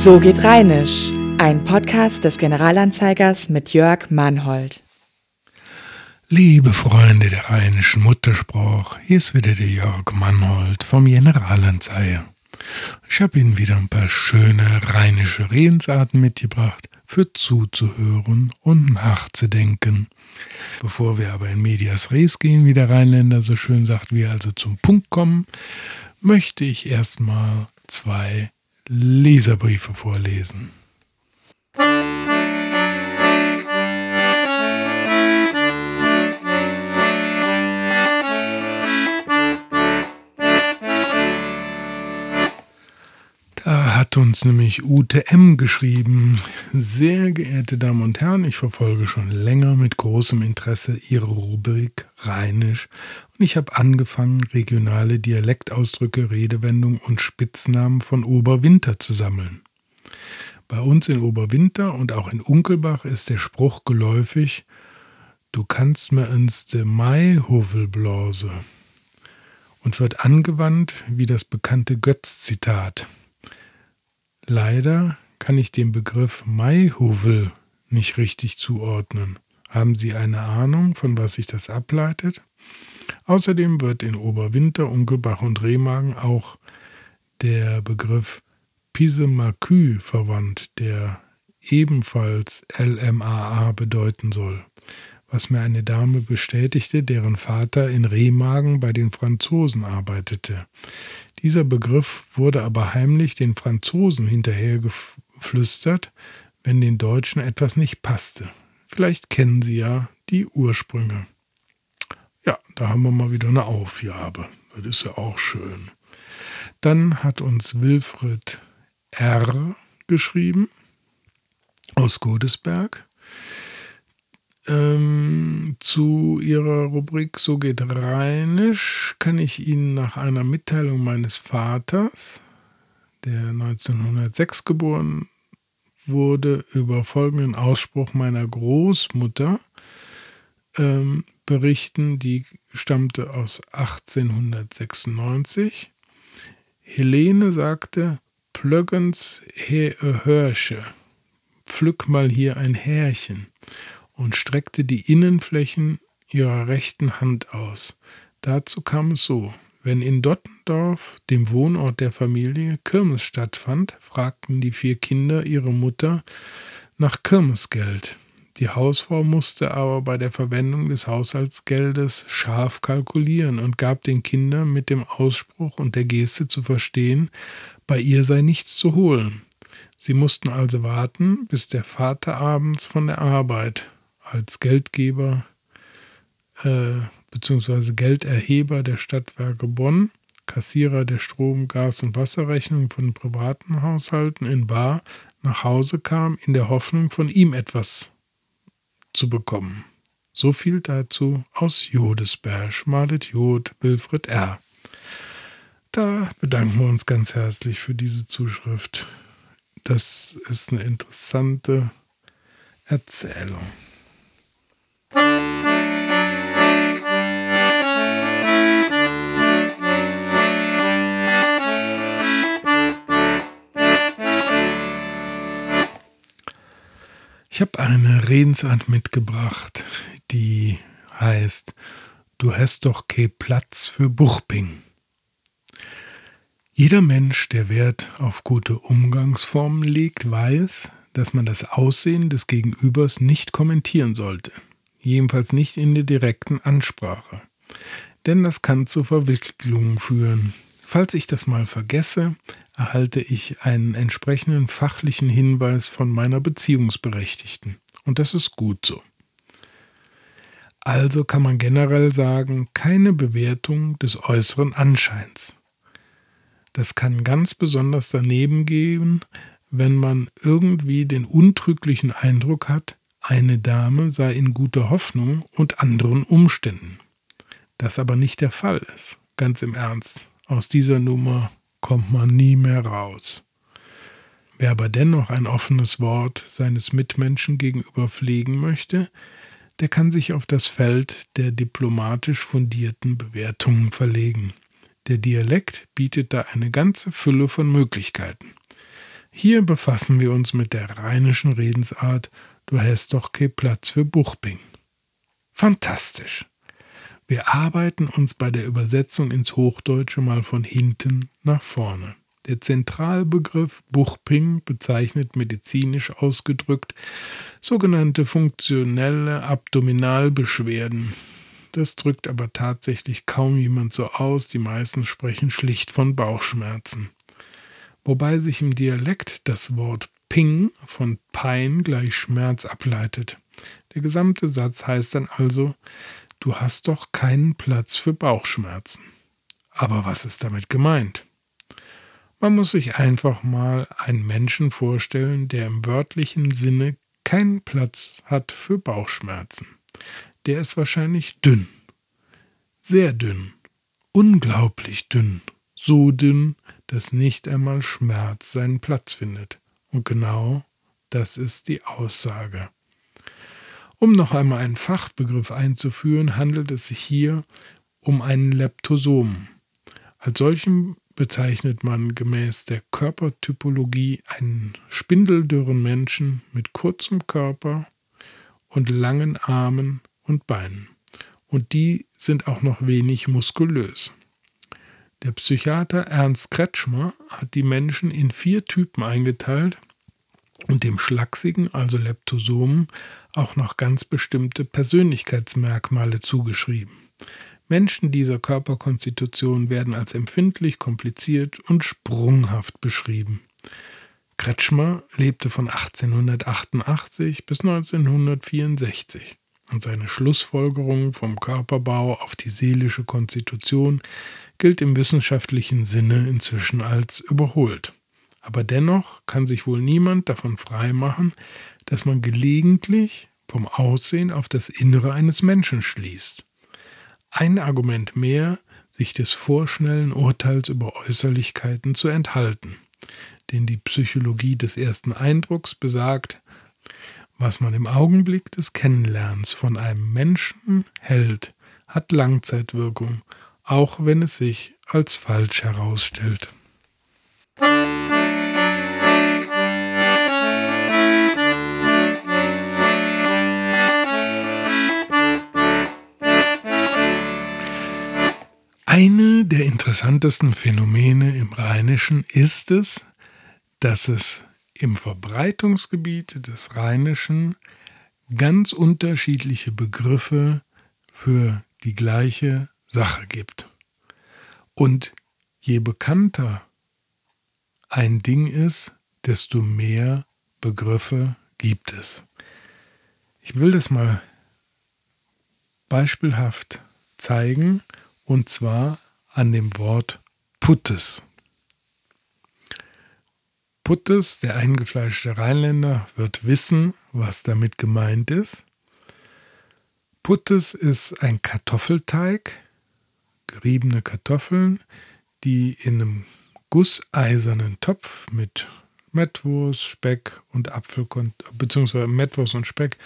So geht Rheinisch, ein Podcast des Generalanzeigers mit Jörg Mannhold. Liebe Freunde der rheinischen Muttersprache, hier ist wieder der Jörg Mannhold vom Generalanzeiger. Ich habe Ihnen wieder ein paar schöne rheinische Redensarten mitgebracht, für zuzuhören und nachzudenken. Bevor wir aber in Medias Res gehen, wie der Rheinländer so schön sagt, wir also zum Punkt kommen, möchte ich erstmal zwei Leserbriefe vorlesen. Da hat uns nämlich UTM geschrieben. Sehr geehrte Damen und Herren, ich verfolge schon länger mit großem Interesse Ihre Rubrik Rheinisch und ich habe angefangen, regionale Dialektausdrücke, Redewendungen und Spitznamen von Oberwinter zu sammeln. Bei uns in Oberwinter und auch in Unkelbach ist der Spruch geläufig, du kannst mir ins de Maihovel blase und wird angewandt wie das bekannte Götz-Zitat. Leider kann ich den Begriff Maihovel nicht richtig zuordnen. Haben Sie eine Ahnung, von was sich das ableitet? Außerdem wird in Oberwinter, Unkelbach und Remagen auch der Begriff Pisemakü verwandt, der ebenfalls LMAA bedeuten soll, was mir eine Dame bestätigte, deren Vater in Remagen bei den Franzosen arbeitete. Dieser Begriff wurde aber heimlich den Franzosen hinterhergeflüstert, wenn den Deutschen etwas nicht passte. Vielleicht kennen Sie ja die Ursprünge. Ja, da haben wir mal wieder eine Aufgabe. Das ist ja auch schön. Dann hat uns Wilfried R. geschrieben aus Godesberg ähm, zu Ihrer Rubrik So geht Rheinisch kann ich Ihnen nach einer Mitteilung meines Vaters, der 1906 geboren wurde, über folgenden Ausspruch meiner Großmutter ähm, berichten, die stammte aus 1896. Helene sagte, Plöggens he Hörsche, pflück mal hier ein Härchen und streckte die Innenflächen ihrer rechten Hand aus. Dazu kam es so. Wenn in Dottendorf, dem Wohnort der Familie, Kirmes stattfand, fragten die vier Kinder ihre Mutter nach Kirmesgeld. Die Hausfrau musste aber bei der Verwendung des Haushaltsgeldes scharf kalkulieren und gab den Kindern mit dem Ausspruch und der Geste zu verstehen, bei ihr sei nichts zu holen. Sie mussten also warten, bis der Vater abends von der Arbeit als Geldgeber äh, bzw. Gelderheber der Stadtwerke Bonn, Kassierer der Strom-, Gas- und Wasserrechnung von privaten Haushalten in Bar nach Hause kam, in der Hoffnung, von ihm etwas zu bekommen. So viel dazu aus Jodesberg, Malet Jod, Wilfried R. Da bedanken wir uns ganz herzlich für diese Zuschrift. Das ist eine interessante Erzählung. Ich habe eine Redensart mitgebracht, die heißt, du hast doch kein Platz für Buchping. Jeder Mensch, der Wert auf gute Umgangsformen legt, weiß, dass man das Aussehen des Gegenübers nicht kommentieren sollte, jedenfalls nicht in der direkten Ansprache, denn das kann zu Verwicklungen führen. Falls ich das mal vergesse, erhalte ich einen entsprechenden fachlichen Hinweis von meiner Beziehungsberechtigten. Und das ist gut so. Also kann man generell sagen, keine Bewertung des äußeren Anscheins. Das kann ganz besonders daneben gehen, wenn man irgendwie den untrüglichen Eindruck hat, eine Dame sei in guter Hoffnung und anderen Umständen. Das aber nicht der Fall ist, ganz im Ernst. Aus dieser Nummer kommt man nie mehr raus. Wer aber dennoch ein offenes Wort seines Mitmenschen gegenüber pflegen möchte, der kann sich auf das Feld der diplomatisch fundierten Bewertungen verlegen. Der Dialekt bietet da eine ganze Fülle von Möglichkeiten. Hier befassen wir uns mit der rheinischen Redensart Du hast doch kein Platz für Buchping. Fantastisch. Wir arbeiten uns bei der Übersetzung ins Hochdeutsche mal von hinten nach vorne. Der Zentralbegriff Buchping bezeichnet medizinisch ausgedrückt sogenannte funktionelle Abdominalbeschwerden. Das drückt aber tatsächlich kaum jemand so aus, die meisten sprechen schlicht von Bauchschmerzen. Wobei sich im Dialekt das Wort Ping von Pein gleich Schmerz ableitet. Der gesamte Satz heißt dann also, du hast doch keinen Platz für Bauchschmerzen. Aber was ist damit gemeint? Man muss sich einfach mal einen Menschen vorstellen, der im wörtlichen Sinne keinen Platz hat für Bauchschmerzen. Der ist wahrscheinlich dünn, sehr dünn, unglaublich dünn, so dünn, dass nicht einmal Schmerz seinen Platz findet. Und genau das ist die Aussage. Um noch einmal einen Fachbegriff einzuführen, handelt es sich hier um einen Leptosom. Als solchen bezeichnet man gemäß der Körpertypologie einen spindeldürren Menschen mit kurzem Körper und langen Armen und Beinen. Und die sind auch noch wenig muskulös. Der Psychiater Ernst Kretschmer hat die Menschen in vier Typen eingeteilt und dem Schlachsigen, also Leptosomen, auch noch ganz bestimmte Persönlichkeitsmerkmale zugeschrieben. Menschen dieser Körperkonstitution werden als empfindlich, kompliziert und sprunghaft beschrieben. Kretschmer lebte von 1888 bis 1964 und seine Schlussfolgerung vom Körperbau auf die seelische Konstitution gilt im wissenschaftlichen Sinne inzwischen als überholt. Aber dennoch kann sich wohl niemand davon freimachen, dass man gelegentlich vom Aussehen auf das Innere eines Menschen schließt. Ein Argument mehr, sich des vorschnellen Urteils über Äußerlichkeiten zu enthalten. Denn die Psychologie des ersten Eindrucks besagt, was man im Augenblick des Kennenlernens von einem Menschen hält, hat Langzeitwirkung, auch wenn es sich als falsch herausstellt. Eine der interessantesten Phänomene im Rheinischen ist es, dass es im Verbreitungsgebiet des Rheinischen ganz unterschiedliche Begriffe für die gleiche Sache gibt. Und je bekannter ein Ding ist, desto mehr Begriffe gibt es. Ich will das mal beispielhaft zeigen und zwar an dem Wort Puttes. Puttes, der eingefleischte Rheinländer, wird wissen, was damit gemeint ist. Puttes ist ein Kartoffelteig, geriebene Kartoffeln, die in einem gusseisernen Topf mit Mettwurst, Speck und Apfel, beziehungsweise Mettwurst und Speck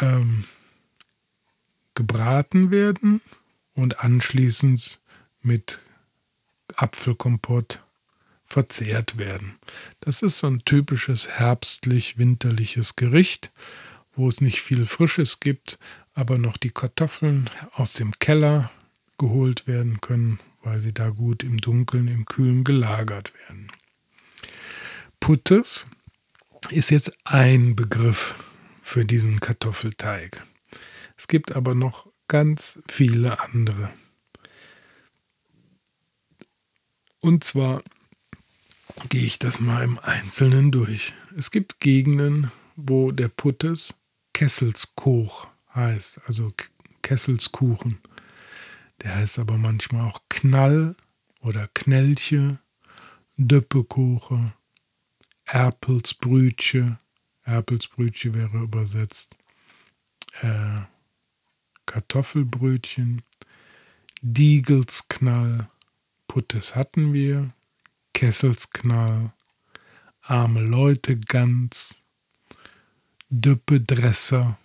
ähm, gebraten werden und anschließend mit Apfelkompott verzehrt werden. Das ist so ein typisches herbstlich-winterliches Gericht, wo es nicht viel Frisches gibt, aber noch die Kartoffeln aus dem Keller geholt werden können, weil sie da gut im Dunkeln, im Kühlen gelagert werden. Puttes ist jetzt ein Begriff für diesen Kartoffelteig. Es gibt aber noch ganz viele andere. Und zwar gehe ich das mal im Einzelnen durch. Es gibt Gegenden, wo der Puttes Kesselskoch heißt, also Kesselskuchen. Der heißt aber manchmal auch Knall oder Knellche, Döppekoche, Erpelsbrütche, Erpelsbrütche wäre übersetzt, äh, Kartoffelbrötchen, Diegelsknall, Puttes hatten wir, Kesselsknall, arme Leute Gans, Düppedresser,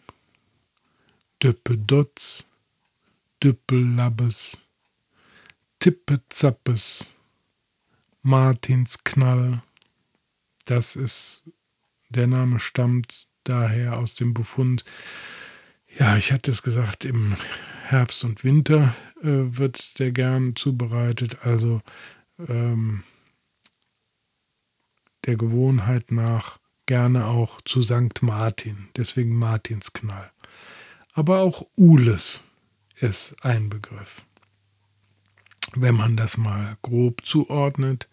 Düppedutz, Düppellabbes, Tippezappes, Martinsknall, Das ist, der Name stammt daher aus dem Befund, ja, ich hatte es gesagt, im Herbst und Winter äh, wird der gern zubereitet, also ähm, der Gewohnheit nach gerne auch zu St. Martin, deswegen Martinsknall. Aber auch Ules ist ein Begriff. Wenn man das mal grob zuordnet,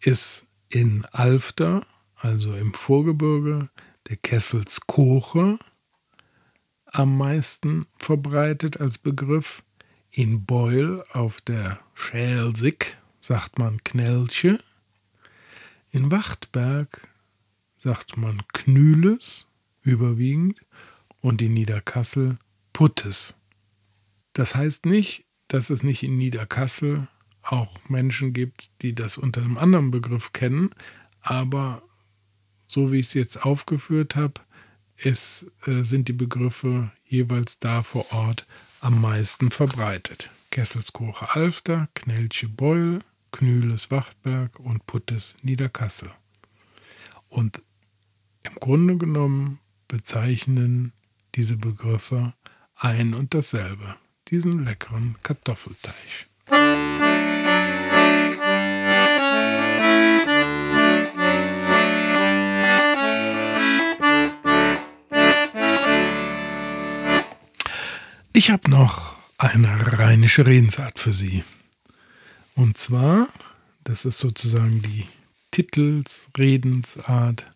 ist in Alfter, also im Vorgebirge, der Kesselskoche am meisten verbreitet als Begriff. In Beul auf der Schelsig sagt man Knellche. In Wachtberg sagt man Knüles überwiegend und in Niederkassel Puttes. Das heißt nicht, dass es nicht in Niederkassel auch Menschen gibt, die das unter einem anderen Begriff kennen, aber so wie ich es jetzt aufgeführt habe, es, äh, sind die Begriffe jeweils da vor Ort am meisten verbreitet. Kesselskoche Alfter, Knelche Beul, Knüles Wachtberg und Puttes Niederkassel. Und im Grunde genommen bezeichnen diese Begriffe ein und dasselbe, diesen leckeren Kartoffelteig. Ich habe noch eine rheinische Redensart für Sie. Und zwar, das ist sozusagen die Titelsredensart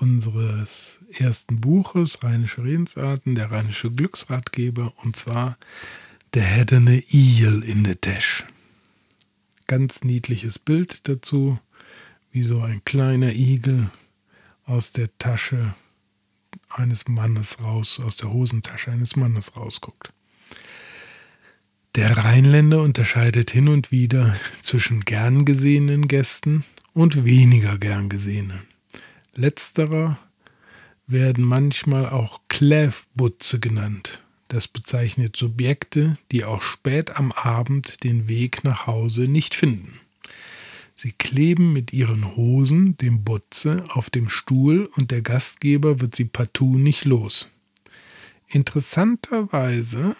unseres ersten Buches, Rheinische Redensarten, der Rheinische Glücksratgeber, und zwar der hätte eine Iel in der Tasche. Ganz niedliches Bild dazu, wie so ein kleiner Igel aus der Tasche eines Mannes raus, aus der Hosentasche eines Mannes rausguckt. Der Rheinländer unterscheidet hin und wieder zwischen gern gesehenen Gästen und weniger gern gesehenen. Letzterer werden manchmal auch Kläfbutze genannt. Das bezeichnet Subjekte, die auch spät am Abend den Weg nach Hause nicht finden. Sie kleben mit ihren Hosen dem Butze auf dem Stuhl und der Gastgeber wird sie partout nicht los. Interessanterweise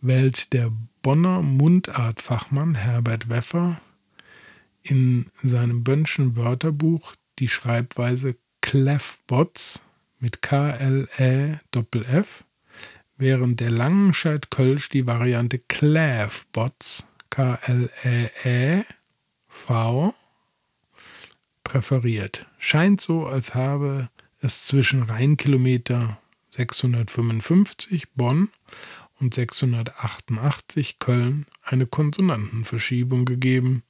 wählt der Bonner Mundartfachmann Herbert Weffer in seinem Bönnschen Wörterbuch die Schreibweise Kleffbots mit K-L-E-F, während der Langenscheid-Kölsch die Variante Kläfbots, K-L-E-E, V präferiert. Scheint so, als habe es zwischen Rheinkilometer 655 Bonn und 688 Köln eine Konsonantenverschiebung gegeben.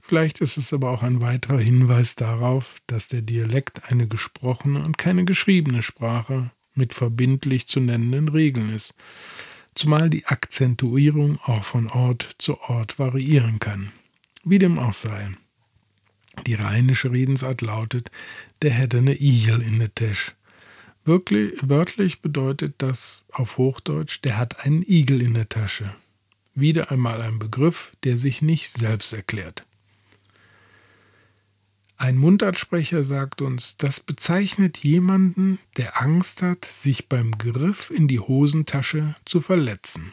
Vielleicht ist es aber auch ein weiterer Hinweis darauf, dass der Dialekt eine gesprochene und keine geschriebene Sprache mit verbindlich zu nennenden Regeln ist, zumal die Akzentuierung auch von Ort zu Ort variieren kann. Wie dem auch sei. Die rheinische Redensart lautet, der hätte eine Igel in der Tasche. Wirklich, wörtlich bedeutet das auf Hochdeutsch, der hat einen Igel in der Tasche. Wieder einmal ein Begriff, der sich nicht selbst erklärt. Ein Mundartsprecher sagt uns, das bezeichnet jemanden, der Angst hat, sich beim Griff in die Hosentasche zu verletzen.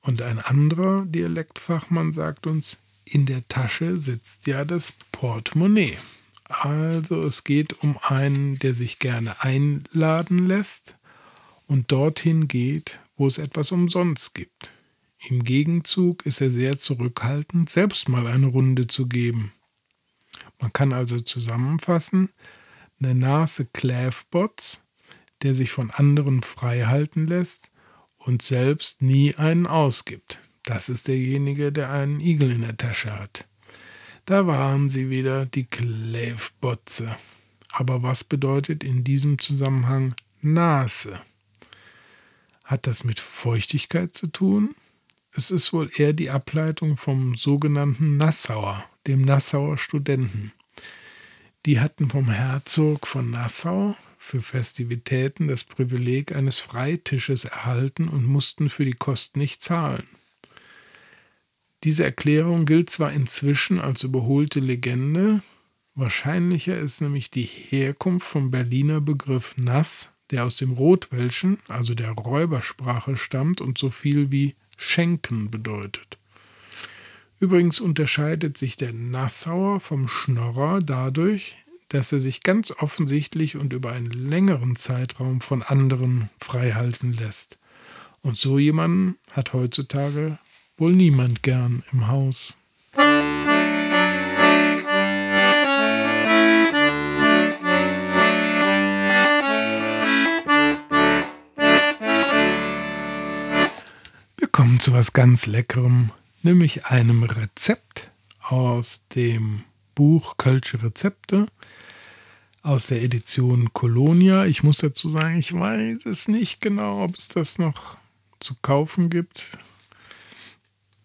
Und ein anderer Dialektfachmann sagt uns, in der Tasche sitzt ja das Portemonnaie. Also es geht um einen, der sich gerne einladen lässt und dorthin geht, wo es etwas umsonst gibt. Im Gegenzug ist er sehr zurückhaltend, selbst mal eine Runde zu geben. Man kann also zusammenfassen, eine Nase Kläfbots, der sich von anderen frei halten lässt und selbst nie einen ausgibt. Das ist derjenige, der einen Igel in der Tasche hat. Da waren sie wieder, die Kläfbotze. Aber was bedeutet in diesem Zusammenhang Nase? Hat das mit Feuchtigkeit zu tun? Es ist wohl eher die Ableitung vom sogenannten Nassauer, dem Nassauer Studenten. Die hatten vom Herzog von Nassau für Festivitäten das Privileg eines Freitisches erhalten und mussten für die Kosten nicht zahlen. Diese Erklärung gilt zwar inzwischen als überholte Legende, wahrscheinlicher ist nämlich die Herkunft vom Berliner Begriff nass, der aus dem Rotwelschen, also der Räubersprache, stammt und so viel wie schenken bedeutet. Übrigens unterscheidet sich der Nassauer vom Schnorrer dadurch, dass er sich ganz offensichtlich und über einen längeren Zeitraum von anderen freihalten lässt. Und so jemanden hat heutzutage wohl niemand gern im Haus. Zu was ganz Leckerem, nämlich einem Rezept aus dem Buch Kölsche Rezepte aus der Edition Colonia. Ich muss dazu sagen, ich weiß es nicht genau, ob es das noch zu kaufen gibt.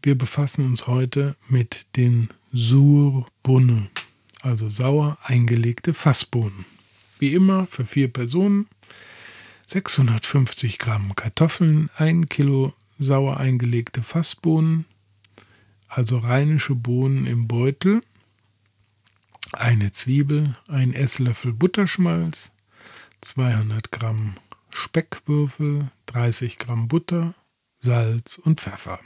Wir befassen uns heute mit den Surbunne, also sauer eingelegte Fassbohnen. Wie immer für vier Personen 650 Gramm Kartoffeln, 1 Kilo sauer eingelegte Fassbohnen, also rheinische Bohnen im Beutel, eine Zwiebel, ein Esslöffel Butterschmalz, 200 Gramm Speckwürfel, 30 Gramm Butter, Salz und Pfeffer.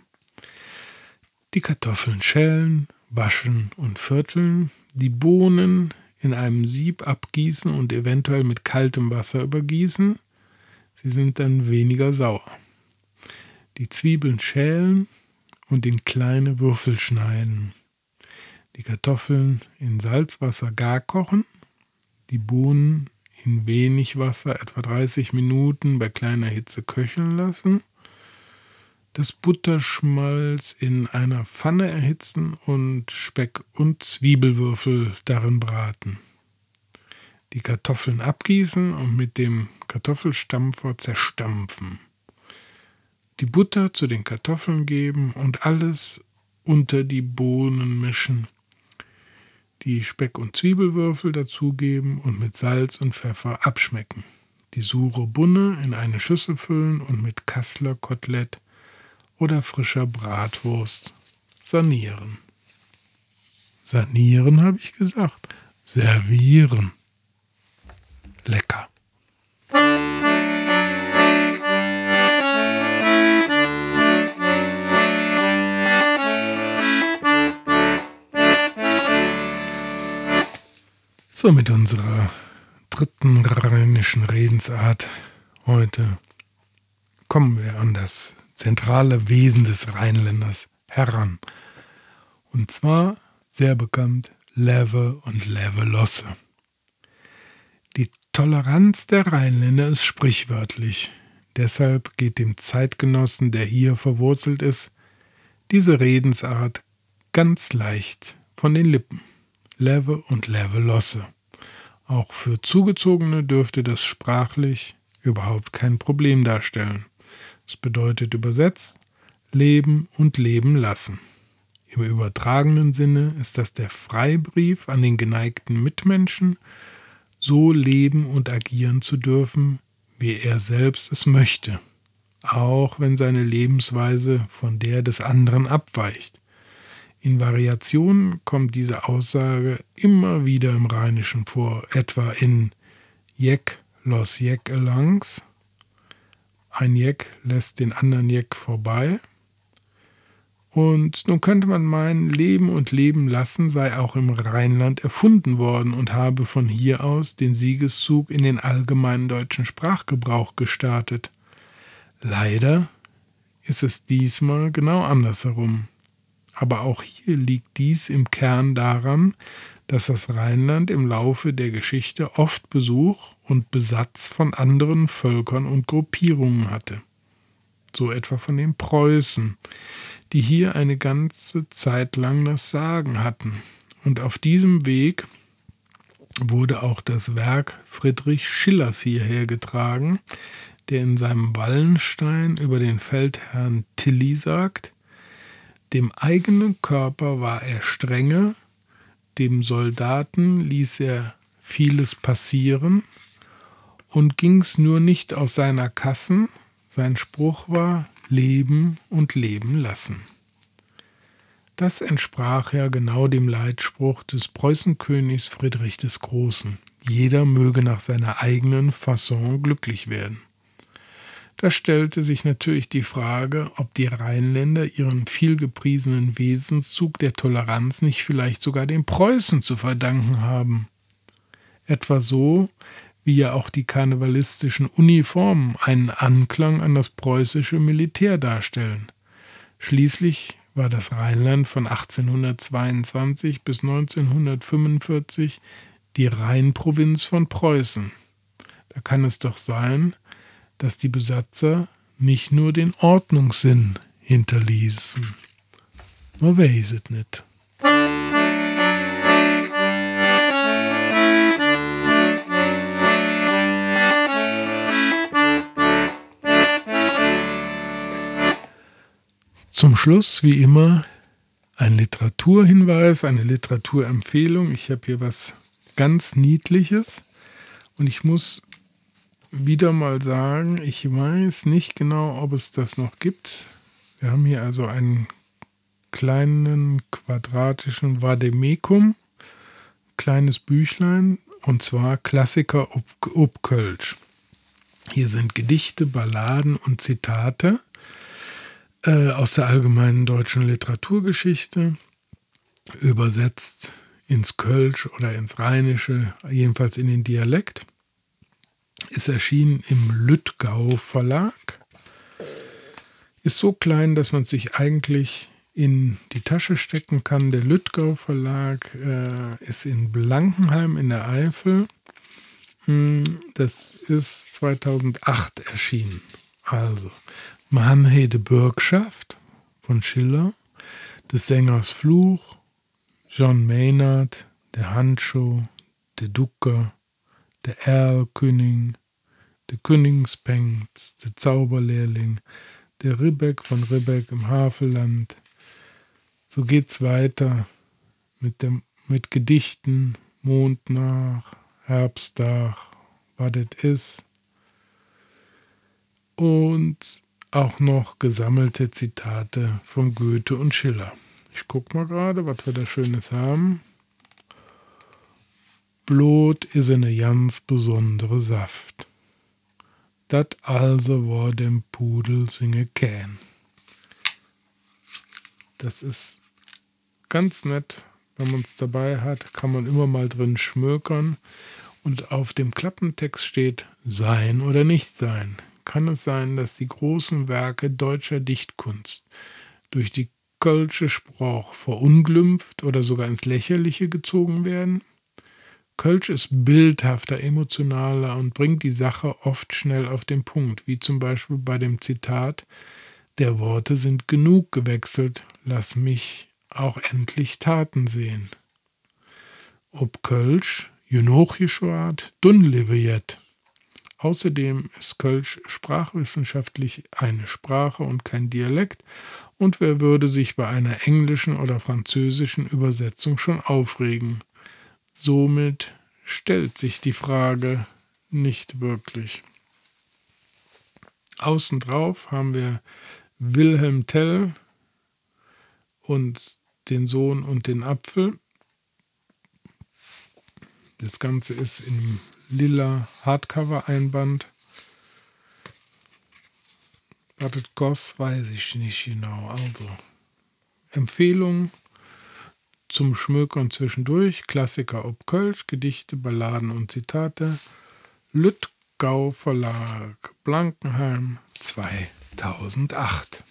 Die Kartoffeln schälen, waschen und vierteln, die Bohnen in einem Sieb abgießen und eventuell mit kaltem Wasser übergießen. Sie sind dann weniger sauer. Die Zwiebeln schälen und in kleine Würfel schneiden. Die Kartoffeln in Salzwasser gar kochen, die Bohnen in wenig Wasser etwa 30 Minuten bei kleiner Hitze köcheln lassen das Butterschmalz in einer Pfanne erhitzen und Speck und Zwiebelwürfel darin braten. Die Kartoffeln abgießen und mit dem Kartoffelstampfer zerstampfen. Die Butter zu den Kartoffeln geben und alles unter die Bohnen mischen. Die Speck- und Zwiebelwürfel dazugeben und mit Salz und Pfeffer abschmecken. Die sure Bunne in eine Schüssel füllen und mit Kassler Kotelett oder frischer Bratwurst sanieren. Sanieren habe ich gesagt. Servieren. Lecker. So, mit unserer dritten rheinischen Redensart heute kommen wir an das zentrale Wesen des Rheinländers heran. Und zwar sehr bekannt Leve und Levelosse. Die Toleranz der Rheinländer ist sprichwörtlich. Deshalb geht dem Zeitgenossen, der hier verwurzelt ist, diese Redensart ganz leicht von den Lippen. Leve und Levelosse. Auch für Zugezogene dürfte das sprachlich überhaupt kein Problem darstellen. Es bedeutet übersetzt Leben und Leben lassen. Im übertragenen Sinne ist das der Freibrief an den geneigten Mitmenschen, so leben und agieren zu dürfen, wie er selbst es möchte, auch wenn seine Lebensweise von der des anderen abweicht. In Variationen kommt diese Aussage immer wieder im Rheinischen vor, etwa in Jek los Jek elangs ein Jeck lässt den anderen Jeck vorbei. Und nun könnte man meinen, Leben und Leben lassen sei auch im Rheinland erfunden worden und habe von hier aus den Siegeszug in den allgemeinen deutschen Sprachgebrauch gestartet. Leider ist es diesmal genau andersherum. Aber auch hier liegt dies im Kern daran, dass das Rheinland im Laufe der Geschichte oft Besuch und Besatz von anderen Völkern und Gruppierungen hatte. So etwa von den Preußen, die hier eine ganze Zeit lang das Sagen hatten. Und auf diesem Weg wurde auch das Werk Friedrich Schillers hierher getragen, der in seinem Wallenstein über den Feldherrn Tilly sagt, dem eigenen Körper war er strenge, dem Soldaten ließ er vieles passieren und ging's nur nicht aus seiner Kassen. Sein Spruch war Leben und Leben lassen. Das entsprach ja genau dem Leitspruch des Preußenkönigs Friedrich des Großen. Jeder möge nach seiner eigenen Fasson glücklich werden. Da stellte sich natürlich die Frage, ob die Rheinländer ihren vielgepriesenen Wesenszug der Toleranz nicht vielleicht sogar den Preußen zu verdanken haben. Etwa so, wie ja auch die karnevalistischen Uniformen einen Anklang an das preußische Militär darstellen. Schließlich war das Rheinland von 1822 bis 1945 die Rheinprovinz von Preußen. Da kann es doch sein, dass die Besatzer nicht nur den Ordnungssinn hinterließen. Man weiß es nicht. Zum Schluss, wie immer, ein Literaturhinweis, eine Literaturempfehlung. Ich habe hier was ganz Niedliches und ich muss wieder mal sagen, ich weiß nicht genau, ob es das noch gibt. Wir haben hier also einen kleinen quadratischen Vademecum, kleines Büchlein, und zwar Klassiker ob, ob. Hier sind Gedichte, Balladen und Zitate äh, aus der allgemeinen deutschen Literaturgeschichte, übersetzt ins Kölsch oder ins Rheinische, jedenfalls in den Dialekt ist erschienen im Lüttgau Verlag. Ist so klein, dass man sich eigentlich in die Tasche stecken kann. Der Lüttgau Verlag äh, ist in Blankenheim in der Eifel. Hm, das ist 2008 erschienen. Also, Mannhede Bürgschaft von Schiller, des Sängers Fluch, John Maynard, der Handschuh, der Ducker, der Erlkönig, der Königspenz, der Zauberlehrling, der Ribbeck von Ribbeck im Havelland. So geht's weiter mit, dem, mit Gedichten, Mond nach, Herbstdach, was das ist. Und auch noch gesammelte Zitate von Goethe und Schiller. Ich guck mal gerade, was wir da Schönes haben. Blut is eine ganz besondere Saft. Dat also war dem Pudel singe kän. Das ist ganz nett, wenn man es dabei hat, kann man immer mal drin schmökern. Und auf dem Klappentext steht sein oder nicht sein. Kann es sein, dass die großen Werke deutscher Dichtkunst durch die kölsche Sprach verunglimpft oder sogar ins Lächerliche gezogen werden? Kölsch ist bildhafter, emotionaler und bringt die Sache oft schnell auf den Punkt, wie zum Beispiel bei dem Zitat Der Worte sind genug gewechselt, lass mich auch endlich Taten sehen. Ob Kölsch, genug geschwart, dun. Außerdem ist Kölsch sprachwissenschaftlich eine Sprache und kein Dialekt, und wer würde sich bei einer englischen oder französischen Übersetzung schon aufregen? Somit stellt sich die Frage nicht wirklich. Außen drauf haben wir Wilhelm Tell und den Sohn und den Apfel. Das Ganze ist im lila Hardcover-Einband. Was das kostet, weiß ich nicht genau. Also, Empfehlung zum Schmökern zwischendurch, Klassiker ob Kölsch, Gedichte, Balladen und Zitate. Lüttgau Verlag, Blankenheim 2008.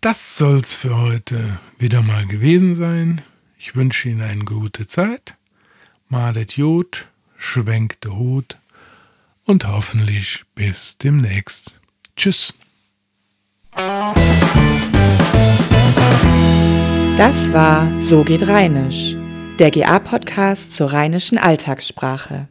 Das soll's für heute wieder mal gewesen sein. Ich wünsche Ihnen eine gute Zeit. Malet Jod, schwenkt der Hut und hoffentlich bis demnächst. Tschüss. Das war So geht Rheinisch, der GA-Podcast zur rheinischen Alltagssprache.